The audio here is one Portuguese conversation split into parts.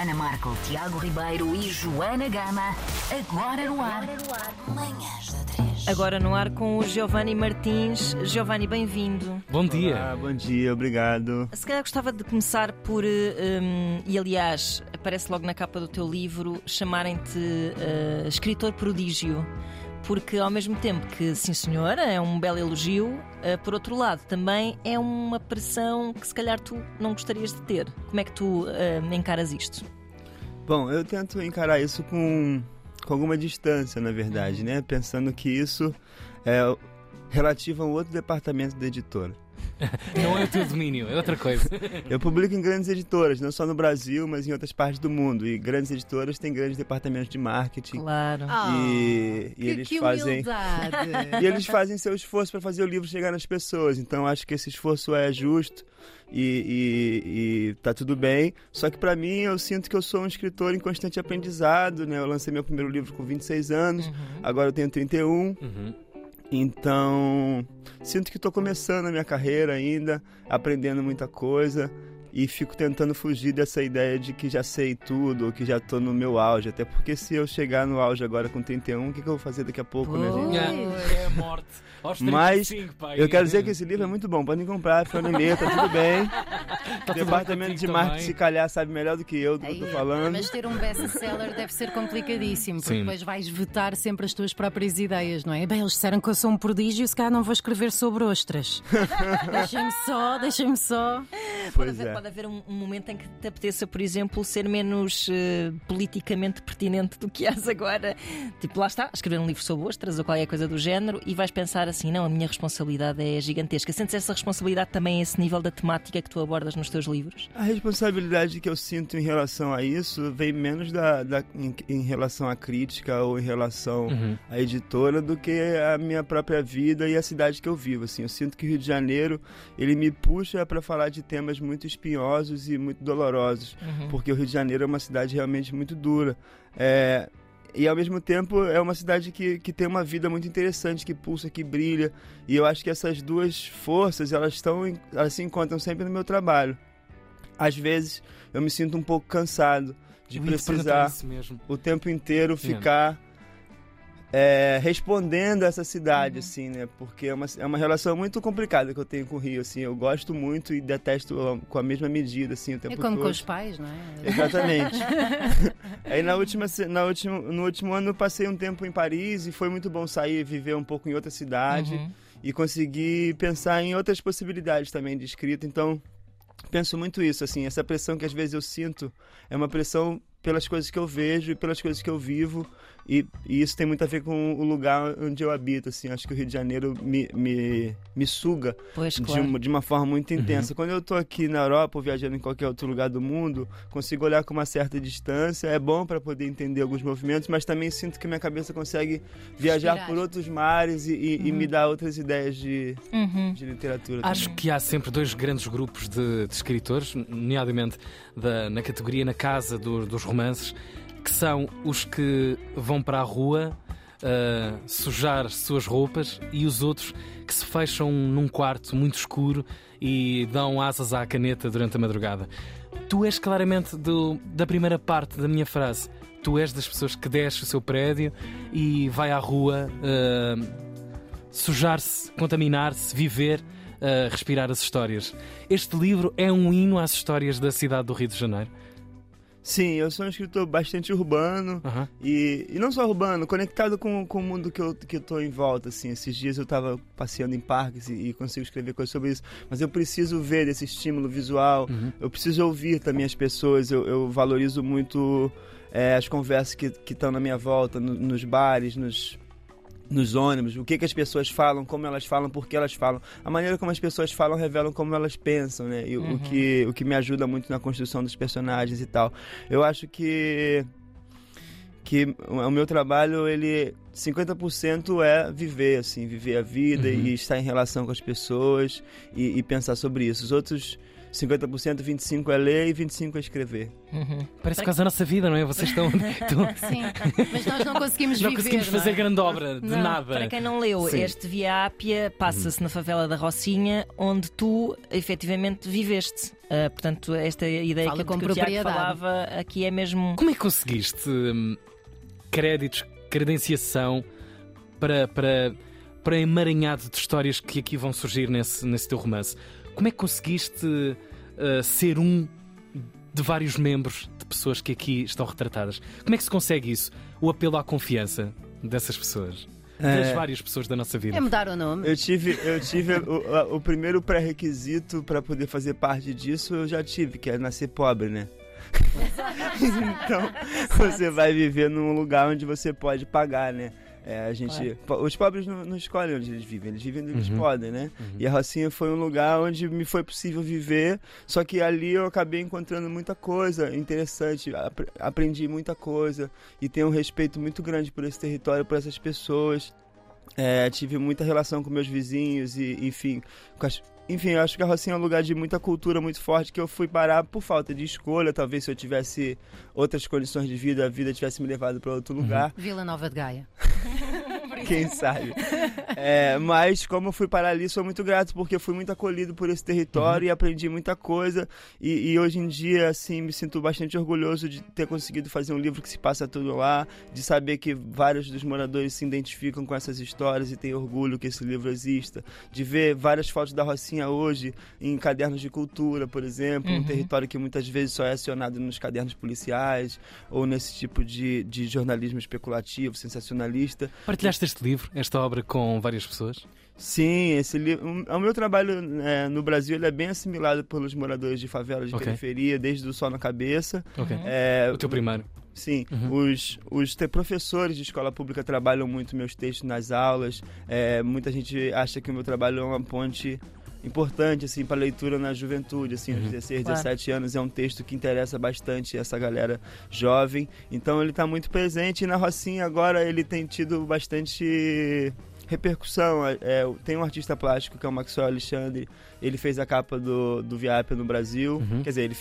Ana Marco, Tiago Ribeiro e Joana Gama. Agora no ar. Manhãs da 3. Agora no ar com o Giovanni Martins. Giovanni, bem-vindo. Bom dia. Ah, bom dia, obrigado. Se calhar gostava de começar por, um, e aliás, aparece logo na capa do teu livro, chamarem-te uh, escritor prodígio. Porque ao mesmo tempo que, sim senhora, é um belo elogio, uh, por outro lado, também é uma pressão que se calhar tu não gostarias de ter. Como é que tu uh, encaras isto? Bom, eu tento encarar isso com, com alguma distância, na verdade, né? Pensando que isso é relativo a um outro departamento da editora. Não é o teu domínio, é outra coisa. Eu publico em grandes editoras, não só no Brasil, mas em outras partes do mundo. E grandes editoras têm grandes departamentos de marketing. Claro. E, e que, eles que fazem humildade. e eles fazem seu esforço para fazer o livro chegar nas pessoas. Então acho que esse esforço é justo e, e, e tá tudo bem. Só que para mim eu sinto que eu sou um escritor em constante aprendizado, né? Eu lancei meu primeiro livro com 26 anos, agora eu tenho 31. Uhum. Então, sinto que estou começando a minha carreira ainda, aprendendo muita coisa e fico tentando fugir dessa ideia de que já sei tudo ou que já estou no meu auge. Até porque se eu chegar no auge agora com 31, o que, que eu vou fazer daqui a pouco, né, gente? É, é morte. Mas 35, pai. eu quero dizer que esse livro é muito bom. Podem comprar, e tá tudo bem. Tá tudo Departamento de marketing, se calhar, sabe melhor do que eu do que eu tô falando. Mas ter um best-seller deve ser complicadíssimo, porque Sim. depois vais vetar sempre as tuas próprias ideias, não é? Bem, eles disseram que eu sou um prodígio, se calhar não vou escrever sobre ostras. deixem-me só, deixem-me só. Pode haver, é. pode haver um, um momento em que te apeteça, por exemplo, ser menos eh, politicamente pertinente do que és agora. Tipo, lá está, escrever um livro sobre ostras ou qualquer coisa do género e vais pensar assim: não, a minha responsabilidade é gigantesca. Sentes essa responsabilidade também a esse nível da temática que tu abordas nos teus livros? A responsabilidade que eu sinto em relação a isso vem menos da, da- em, em relação à crítica ou em relação Uhum. à editora do que a minha própria vida e a cidade que eu vivo. Assim, eu sinto que o Rio de Janeiro ele me puxa para falar de temas muito espinhosos e muito dolorosos, porque o Rio de Janeiro é uma cidade realmente muito dura. É, e ao mesmo tempo é uma cidade que, que tem uma vida muito interessante, que pulsa, que brilha. E eu acho que essas duas forças elas estão elas se encontram sempre no meu trabalho. Às vezes eu me sinto um pouco cansado de perguntar precisar o tempo inteiro ficar é, respondendo essa cidade, assim, né? Porque é uma, é uma relação muito complicada que eu tenho com o Rio, assim. Eu gosto muito e detesto com a mesma medida, assim, o tempo É como todo. com os pais, não é? Exatamente. Aí na última, na última, no último ano eu passei um tempo em Paris e foi muito bom sair e viver um pouco em outra cidade Uhum. e conseguir pensar em outras possibilidades também de escrita. Então, penso muito isso, assim, essa pressão que às vezes eu sinto é uma pressão pelas coisas que eu vejo e pelas coisas que eu vivo e, e isso tem muito a ver com o lugar onde eu habito, assim, acho que o Rio de Janeiro me, me, me suga Pois, de, claro. uma, de uma forma muito intensa. Quando eu tô aqui na Europa ou viajando em qualquer outro lugar do mundo, consigo olhar com uma certa distância. É bom para poder entender alguns movimentos, mas também sinto que minha cabeça consegue viajar Respirar. por outros mares e, e- e me dar outras ideias de, Uhum. de literatura. Acho também. que há sempre dois grandes grupos de, de escritores, nomeadamente da- na categoria, na casa do- dos romances, que são os que vão para a rua ah, sujar suas roupas e os outros que se fecham num quarto muito escuro e dão asas à caneta durante a madrugada. Tu és claramente do- da primeira parte da minha frase. Tu és das pessoas que desce o seu prédio e vai à rua ah, sujar-se, contaminar-se, viver, uh, respirar as histórias. Este livro é um hino às histórias da cidade do Rio de Janeiro. Sim, eu sou um escritor bastante urbano. Aham. E, e não só urbano, conectado com, com o mundo que eu, que eu tô em volta, assim. Esses dias eu tava passeando em parques e, e consigo escrever coisas sobre isso. Mas eu preciso ver esse estímulo visual, Uhum. eu preciso ouvir também as pessoas. Eu, eu valorizo muito é, as conversas que estão na minha volta, no- nos bares, nos, nos ônibus, o que, que as pessoas falam, como elas falam, por que elas falam. A maneira como as pessoas falam revelam como elas pensam, né? E o- Uhum. o, que, o que me ajuda muito na construção dos personagens e tal. Eu acho que que o meu trabalho ele 50% é viver assim, viver a vida Uhum. e estar em relação com as pessoas e, e pensar sobre isso. Os outros 50%, 25% é ler e 25% é escrever. Uhum. Parece quase a nossa vida, não é? Vocês estão. estão... Sim, mas nós não conseguimos não viver. conseguimos não fazer é? grande obra de Não, nada. Para quem não leu, Sim. este Via Ápia passa-se na favela da Rocinha, onde tu efetivamente viveste. Ah, portanto, esta ideia Fala que, com que o Tiago falava aqui é mesmo. Como é que conseguiste hum, créditos, credenciação para, para, para emaranhado de histórias que aqui vão surgir nesse, nesse teu romance? Como é que conseguiste uh, ser um de vários membros de pessoas que aqui estão retratadas? Como é que se consegue isso? O apelo à confiança dessas pessoas? Das É. várias pessoas da nossa vida. É mudar o nome. Eu tive, eu tive o, o primeiro pré-requisito para poder fazer parte disso, eu já tive, que é nascer pobre, né? então, você vai viver num lugar onde você pode pagar, né? É, a gente, po- os pobres não, não escolhem onde eles vivem, eles vivem onde eles Uhum. podem, né? E a Rocinha foi um lugar onde me foi possível viver, só que ali eu acabei encontrando muita coisa interessante, apre- aprendi muita coisa e tenho um respeito muito grande por esse território, por essas pessoas. É, tive muita relação com meus vizinhos e, enfim, com as- enfim, eu acho que a Rocinha é um lugar de muita cultura muito forte que eu fui parar por falta de escolha. Talvez se eu tivesse outras condições de vida, a vida tivesse me levado para outro lugar. Vila Nova de Gaia. Quem sabe? É, mas como eu fui parar ali, sou muito grato porque fui muito acolhido por esse território e aprendi muita coisa. E, e hoje em dia, assim, me sinto bastante orgulhoso de ter conseguido fazer um livro que se passa tudo lá, de saber que vários dos moradores se identificam com essas histórias e têm orgulho que esse livro exista, de ver várias fotos da Rocinha hoje em cadernos de cultura, por exemplo, um território que muitas vezes só é acionado nos cadernos policiais ou nesse tipo de, de jornalismo especulativo, sensacionalista. Partilhaste este livro, esta obra, com várias pessoas? Sim, esse livro. O meu trabalho né, no Brasil ele é bem assimilado pelos moradores de favelas de Ok. periferia, desde o Sol na Cabeça. Ok. É, O teu primeiro. Sim, Uhum. os, os te- professores de escola pública trabalham muito meus textos nas aulas. É, muita gente acha que o meu trabalho é uma ponte importante assim para leitura na juventude, assim, aos Uhum. 16, Claro. 17 anos é um texto que interessa bastante essa galera jovem. Então ele está muito presente e na Rocinha agora ele tem tido bastante repercussão. É, é, tem um artista plástico que é o Maxwell Alexandre, ele fez a capa do, do Viap no Brasil. Uhum. Quer dizer, ele,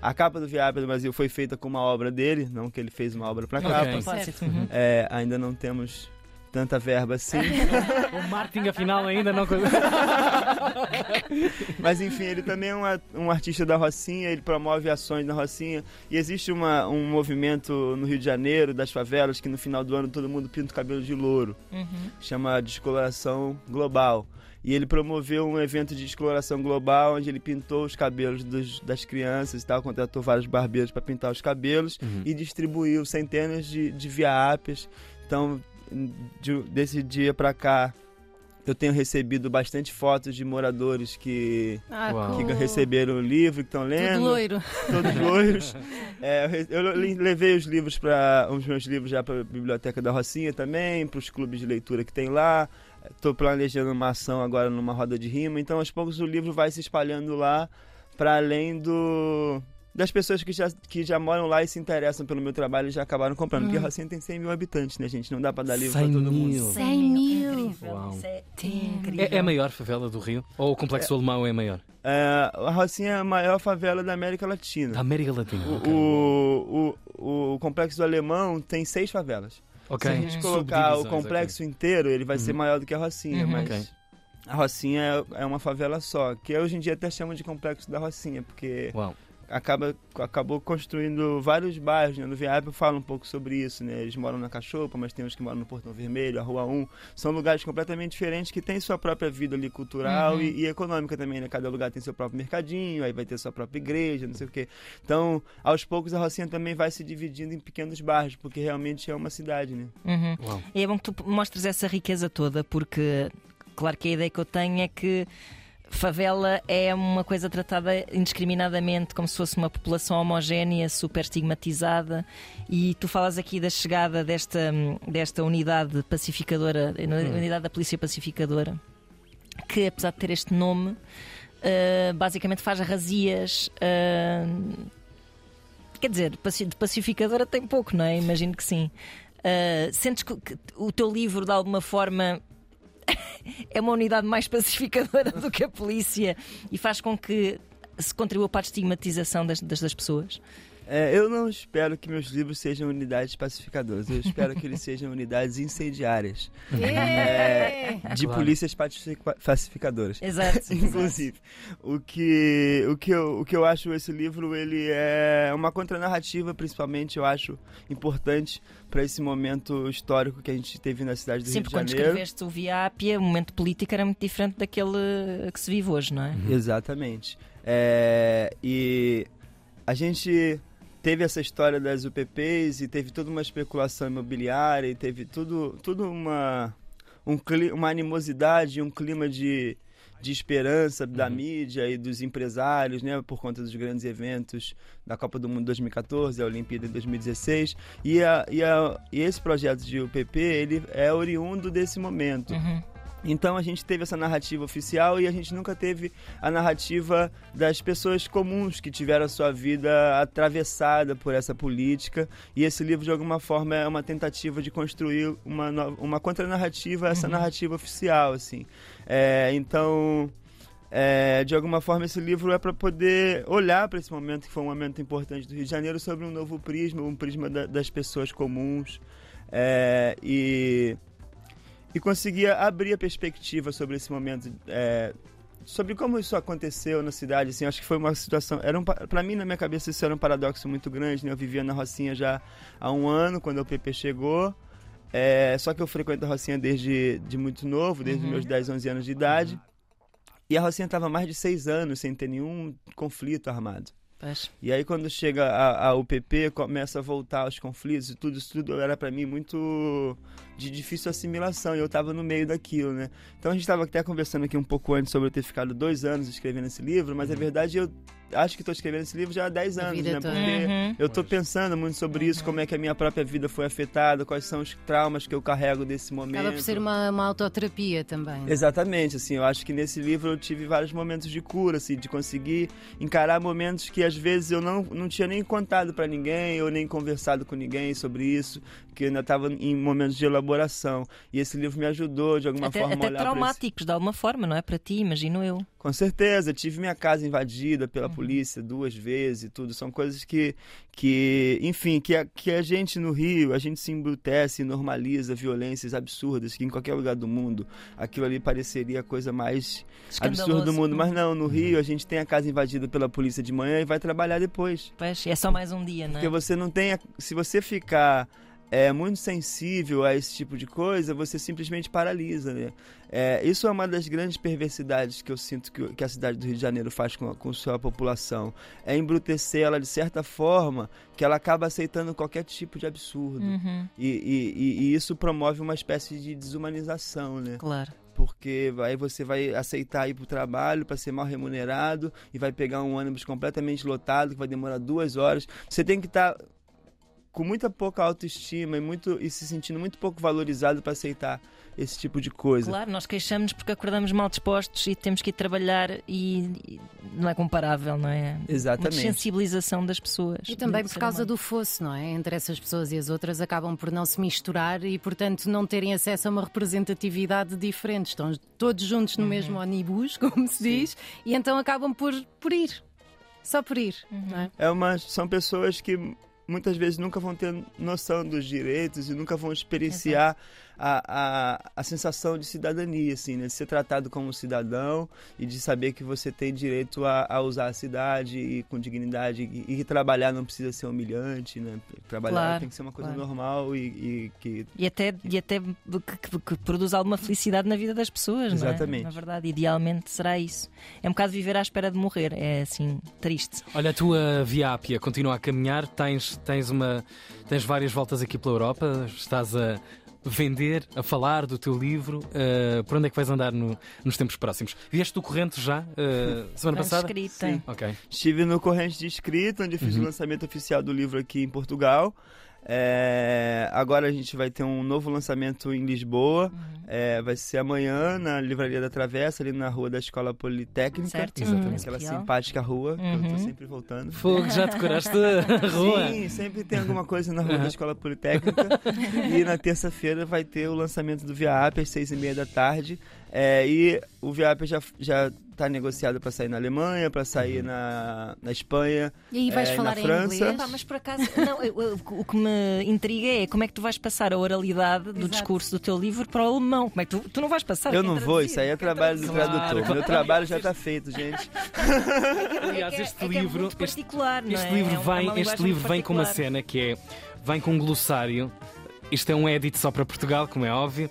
a capa do Viap no Brasil foi feita com uma obra dele, não que ele fez uma obra para capa. Propósito. Uhum. É, ainda não temos tanta verba assim. O marketing, afinal, ainda não. Mas enfim, ele também é um, um artista da Rocinha, ele promove ações na Rocinha. E existe uma, um movimento no Rio de Janeiro, das favelas, que no final do ano todo mundo pinta o cabelo de louro. Uhum. Chama Descoloração Global. E ele promoveu um evento de descoloração global, onde ele pintou os cabelos dos- das crianças e tal, contratou vários barbeiros para pintar os cabelos Uhum. e distribuiu centenas de, de viápias. Então, de- desse dia para cá, eu tenho recebido bastante fotos de moradores que, Ah, que receberam o livro, que estão Tudo lendo, loiro. todos loiros. É, eu levei os livros para os meus livros já para a biblioteca da Rocinha também, para os clubes de leitura que tem lá. Estou planejando uma ação agora numa roda de rima, então aos poucos o livro vai se espalhando lá para além do das pessoas que já, que já moram lá e se interessam pelo meu trabalho e já acabaram comprando. Porque a Rocinha tem 100 mil habitantes, né, gente? Não dá para dar livro para 100 todo mundo. mil. 100 mil. Incrível. Uau. Isso é incrível. É, é a maior favela do Rio? Ou o complexo alemão é maior? É, a Rocinha é a maior favela da América Latina. Da América Latina. O, ok. o, o, o complexo do Alemão tem seis favelas. Ok. Se a gente colocar o complexo inteiro, ele vai ser Uhum. maior do que a Rocinha, Uhum. mas a Rocinha é, é uma favela só, que hoje em dia até chamam de complexo da Rocinha, porque. Uau. Acaba, acabou construindo vários bairros, né? No Viário fala um pouco sobre isso, né? Eles moram na Cachopa, mas tem uns que moram no Portão Vermelho, a Rua 1. São lugares completamente diferentes que têm sua própria vida ali cultural Uhum. e, e econômica também, né? Cada lugar tem seu próprio mercadinho, aí vai ter sua própria igreja, não sei o quê. Então, aos poucos a Rocinha também vai se dividindo em pequenos bairros, porque realmente é uma cidade, né? Uhum. E é bom que tu mostres essa riqueza toda, porque, claro que a ideia que eu tenho é que favela é uma coisa tratada indiscriminadamente, como se fosse uma população homogénea, super estigmatizada. E tu falas aqui da chegada desta, desta unidade pacificadora, unidade da Polícia Pacificadora, que apesar de ter este nome, eh, basicamente faz razias. eh, quer dizer, de pacificadora tem pouco, não é? Imagino que sim. Uh, sentes que o teu livro, de alguma forma, é uma unidade mais pacificadora do que a polícia e faz com que se contribua para a estigmatização das, das, das pessoas? É, eu não espero que meus livros sejam unidades pacificadoras. Eu espero que eles sejam unidades incendiárias. É, de Claro. polícias pacificadoras. Exato. Inclusive, o que, o, que eu, o que eu acho esse livro, ele é uma contranarrativa, principalmente, eu acho importante para esse momento histórico que a gente teve na cidade do Sim, Rio de porque quando Janeiro. escreveste o Via Ápia, o momento político era muito diferente daquele que se vive hoje, não é? Exatamente. É, e a gente teve essa história das UPPs e teve toda uma especulação imobiliária e teve tudo, tudo uma, um, uma animosidade, um clima de, de esperança da mídia e dos empresários, né, por conta dos grandes eventos da Copa do Mundo 2014, a Olimpíada em 2016. E, a, e, a, e esse projeto de UPP, ele é oriundo desse momento. Uhum. Então a gente teve essa narrativa oficial e a gente nunca teve a narrativa das pessoas comuns que tiveram a sua vida atravessada por essa política. E esse livro, de alguma forma, é uma tentativa de construir uma, uma contranarrativa a essa narrativa oficial, assim. É, então. é, de alguma forma, esse livro é para poder olhar para esse momento, que foi um momento importante do Rio de Janeiro, sobre um novo prisma, um prisma da- das pessoas comuns. É, e e conseguia abrir a perspectiva sobre esse momento, é, sobre como isso aconteceu na cidade. Assim, acho que foi uma situação. Era um, para mim, na minha cabeça, isso era um paradoxo muito grande. Né? Eu vivia na Rocinha já há um ano, quando o PP chegou. É, só que eu frequento a Rocinha desde de muito novo, desde os meus 10, 11 anos de idade. E a Rocinha estava mais de seis anos sem ter nenhum conflito armado. E aí quando chega a, a UPP, começa a voltar aos conflitos e tudo, isso tudo era pra mim muito de difícil assimilação e eu tava no meio daquilo, né? Então a gente tava até conversando aqui um pouco antes sobre eu ter ficado dois anos escrevendo esse livro, mas a verdade eu acho que tô escrevendo esse livro já há 10 A anos, né? Porque Uhum. eu tô pensando muito sobre isso, como é que a minha própria vida foi afetada, quais são os traumas que eu carrego desse momento. Acaba por ser uma, uma autoterapia também. Exatamente, assim, eu acho que nesse livro eu tive vários momentos de cura, assim, de conseguir encarar momentos que às vezes eu não, não tinha nem contado pra ninguém ou nem conversado com ninguém sobre isso, que eu ainda estava em momentos de elaboração. E esse livro me ajudou de alguma Até, forma a até olhar pra esse... traumáticos, de alguma forma, não é? Para ti, imagino eu. Com certeza, tive minha casa invadida pela Uhum. polícia duas vezes e tudo. São coisas que, que enfim, que a, que a gente no Rio, a gente se embrutece e normaliza violências absurdas, que em qualquer lugar do mundo aquilo ali pareceria a coisa mais absurda do mundo. Mas não, no Rio a gente tem a casa invadida pela polícia de manhã e vai trabalhar depois. Pois, é só mais um dia, não é? Porque você não tem. a- Se você ficar é, muito sensível a esse tipo de coisa, você simplesmente paralisa, né? É, isso é uma das grandes perversidades que eu sinto que, que a cidade do Rio de Janeiro faz com, a- com sua população. É embrutecer ela de certa forma que ela acaba aceitando qualquer tipo de absurdo. Uhum, E, e- e- isso promove uma espécie de desumanização, né? claro. porque aí você vai aceitar ir pro trabalho para ser mal remunerado e vai pegar um ônibus completamente lotado que vai demorar duas horas. Você tem que estar com muita pouca autoestima e, muito, e se sentindo muito pouco valorizado para aceitar esse tipo de coisa. Claro, nós queixamos porque acordamos mal dispostos e temos que ir trabalhar e, e não é comparável, não é? Uma Exatamente. sensibilização das pessoas. E também por causa humano. do fosso, não é? Entre essas pessoas e as outras acabam por não se misturar e, portanto, não terem acesso a uma representatividade diferente. Estão todos juntos no mesmo ônibus, como se diz, e então acabam por, por ir. Só por ir, não é? É uma, são pessoas que muitas vezes nunca vão ter noção dos direitos e nunca vão experienciar a, a, a sensação de cidadania, assim, né? De ser tratado como cidadão e de saber que você tem direito a, a usar a cidade e com dignidade e, e que trabalhar não precisa ser humilhante, né? Trabalhar Claro, tem que ser uma coisa claro. normal e, e que E até, e até que, que- que produz alguma felicidade na vida das pessoas, não é? Exatamente. Na verdade, idealmente será isso. É um bocado viver à espera de morrer, é assim, triste. Olha, a tua Via Ápia continua a caminhar, tens, tens, uma, tens várias voltas aqui pela Europa, estás a vender, a falar do teu livro. Uh, por onde é que vais andar no- nos tempos próximos? Vieste do Corrente já, uh, semana passada? Transcrita. Sim. Ok. Estive no Corrente de Escrita, onde fiz o lançamento oficial do livro aqui em Portugal. É, agora a gente vai ter um novo lançamento em Lisboa. É, vai ser amanhã na Livraria da Travessa, ali na rua da Escola Politécnica. Certo? Exatamente. Aquela Espial. simpática rua, que eu tô Uhum. sempre voltando. Fogo, já decoraste a rua. Sim, sempre tem alguma coisa na rua da Escola Politécnica. e na terça-feira vai ter o lançamento do Via App às seis e meia da tarde. É, e o VIAP já, já tá negociado para sair na Alemanha, para sair na, na Espanha, E aí vais é, falar na em França. inglês? Pá, mas por acaso, não, eu- eu- o que me intriga é como é que tu vais passar a oralidade do Exato. discurso do teu livro para o alemão. Como é que tu, tu não vais passar? Eu não vou, isso aí é trabalho do? Claro, tradutor. claro. Meu trabalho já tá feito, gente. Aliás, É é- este é é livro. este- particular, não Este é? livro vem, este livro vem com uma cena que é vem com um glossário. Isto é um edit só para Portugal, como é óbvio,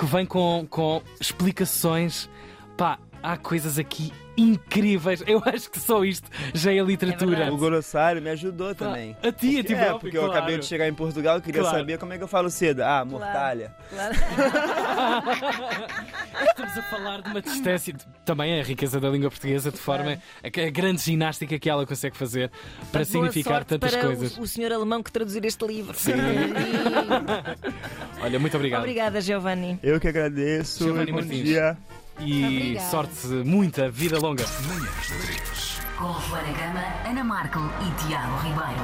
que vem com, com explicações. Pá, há coisas aqui incríveis. Eu acho que só isto já é literatura. verdade. O Glossário me ajudou Pá, também. a ti, a ti É, porque eu claro. acabei de chegar em Portugal e queria Claro. saber como é que eu falo cedo. Ah, mortalha. Claro. Estamos a falar de uma distância, também a riqueza da língua portuguesa, de forma a, a grande ginástica que ela consegue fazer para Boa significar sorte tantas para coisas. O, o senhor alemão que traduzir este livro. Olha, muito obrigado. Obrigada, Giovanni. Eu que agradeço. Giovanni Bom Martins. dia. E Obrigada. sorte, muita vida longa. Com Joana Gama, Ana Marco e Tiago Ribeiro.